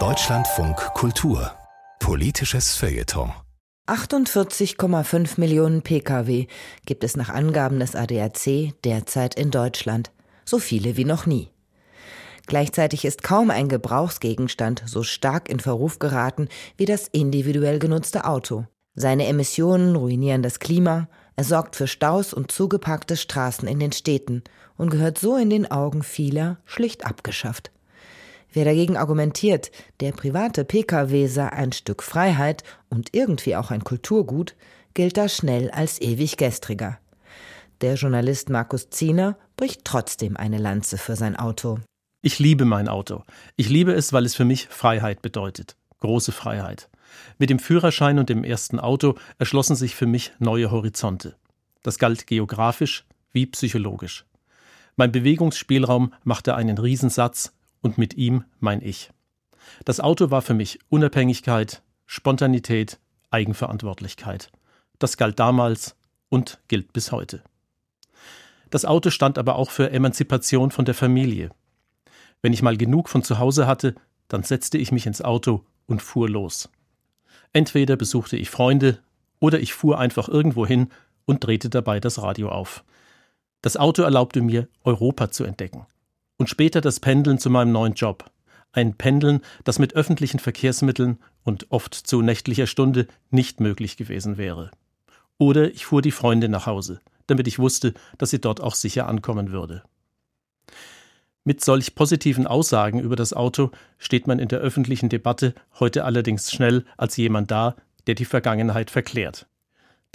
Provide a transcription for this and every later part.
Deutschlandfunk Kultur Politisches Feuilleton 48,5 Millionen Pkw gibt es nach Angaben des ADAC derzeit in Deutschland. So viele wie noch nie. Gleichzeitig ist kaum ein Gebrauchsgegenstand so stark in Verruf geraten wie das individuell genutzte Auto. Seine Emissionen ruinieren das Klima, er sorgt für Staus und zugepackte Straßen in den Städten und gehört so in den Augen vieler schlicht abgeschafft. Wer dagegen argumentiert, der private Pkw sei ein Stück Freiheit und irgendwie auch ein Kulturgut, gilt da schnell als ewig gestriger. Der Journalist Markus Ziener bricht trotzdem eine Lanze für sein Auto. Ich liebe mein Auto. Ich liebe es, weil es für mich Freiheit bedeutet. Große Freiheit. Mit dem Führerschein und dem ersten Auto erschlossen sich für mich neue Horizonte. Das galt geografisch wie psychologisch. Mein Bewegungsspielraum machte einen Riesensatz und mit ihm mein Ich. Das Auto war für mich Unabhängigkeit, Spontanität, Eigenverantwortlichkeit. Das galt damals und gilt bis heute. Das Auto stand aber auch für Emanzipation von der Familie. Wenn ich mal genug von zu Hause hatte, dann setzte ich mich ins Auto und fuhr los. Entweder besuchte ich Freunde oder ich fuhr einfach irgendwo hin und drehte dabei das Radio auf. Das Auto erlaubte mir, Europa zu entdecken. Und später das Pendeln zu meinem neuen Job. Ein Pendeln, das mit öffentlichen Verkehrsmitteln und oft zu nächtlicher Stunde nicht möglich gewesen wäre. Oder ich fuhr die Freunde nach Hause, damit ich wusste, dass sie dort auch sicher ankommen würde. Mit solch positiven Aussagen über das Auto steht man in der öffentlichen Debatte heute allerdings schnell als jemand da, der die Vergangenheit verklärt,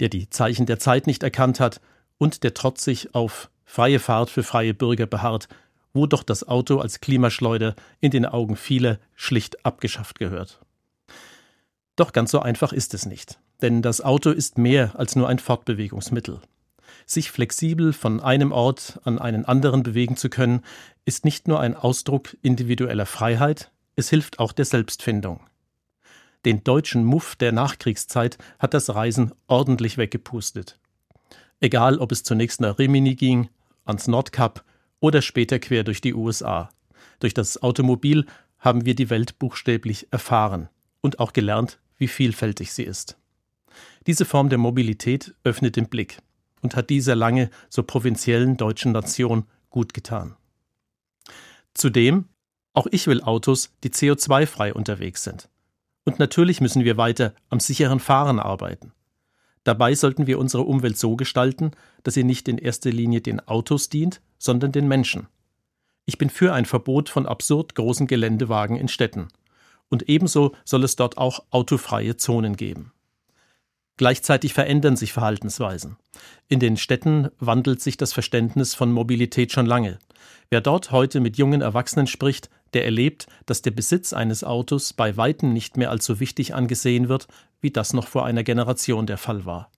der die Zeichen der Zeit nicht erkannt hat und der trotzig auf freie Fahrt für freie Bürger beharrt, wo doch das Auto als Klimaschleuder in den Augen vieler schlicht abgeschafft gehört. Doch ganz so einfach ist es nicht, denn das Auto ist mehr als nur ein Fortbewegungsmittel. Sich flexibel von einem Ort an einen anderen bewegen zu können, ist nicht nur ein Ausdruck individueller Freiheit, es hilft auch der Selbstfindung. Den deutschen Muff der Nachkriegszeit hat das Reisen ordentlich weggepustet. Egal, ob es zunächst nach Rimini ging, ans Nordkap oder später quer durch die USA. Durch das Automobil haben wir die Welt buchstäblich erfahren und auch gelernt, wie vielfältig sie ist. Diese Form der Mobilität öffnet den Blick und hat dieser lange so provinziellen deutschen Nation gut getan. Zudem, auch ich will Autos, die CO2-frei unterwegs sind. Und natürlich müssen wir weiter am sicheren Fahren arbeiten. Dabei sollten wir unsere Umwelt so gestalten, dass sie nicht in erster Linie den Autos dient, sondern den Menschen. Ich bin für ein Verbot von absurd großen Geländewagen in Städten. Und ebenso soll es dort auch autofreie Zonen geben. Gleichzeitig verändern sich Verhaltensweisen. In den Städten wandelt sich das Verständnis von Mobilität schon lange. Wer dort heute mit jungen Erwachsenen spricht, der erlebt, dass der Besitz eines Autos bei weitem nicht mehr als so wichtig angesehen wird, wie das noch vor einer Generation der Fall war.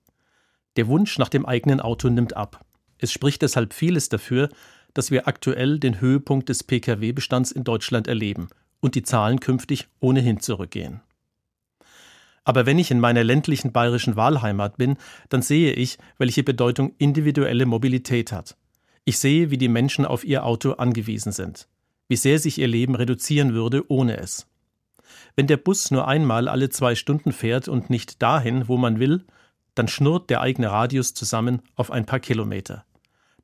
Der Wunsch nach dem eigenen Auto nimmt ab. Es spricht deshalb vieles dafür, dass wir aktuell den Höhepunkt des Pkw-Bestands in Deutschland erleben und die Zahlen künftig ohnehin zurückgehen. Aber wenn ich in meiner ländlichen bayerischen Wahlheimat bin, dann sehe ich, welche Bedeutung individuelle Mobilität hat. Ich sehe, wie die Menschen auf ihr Auto angewiesen sind, wie sehr sich ihr Leben reduzieren würde ohne es. Wenn der Bus nur einmal alle zwei Stunden fährt und nicht dahin, wo man will, dann schnurrt der eigene Radius zusammen auf ein paar Kilometer.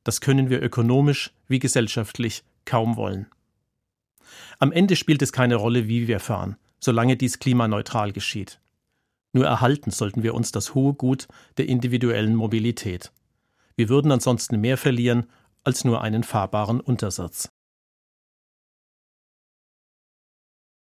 Das können wir ökonomisch wie gesellschaftlich kaum wollen. Am Ende spielt es keine Rolle, wie wir fahren, solange dies klimaneutral geschieht. Nur erhalten sollten wir uns das hohe Gut der individuellen Mobilität. Wir würden ansonsten mehr verlieren als nur einen fahrbaren Untersatz.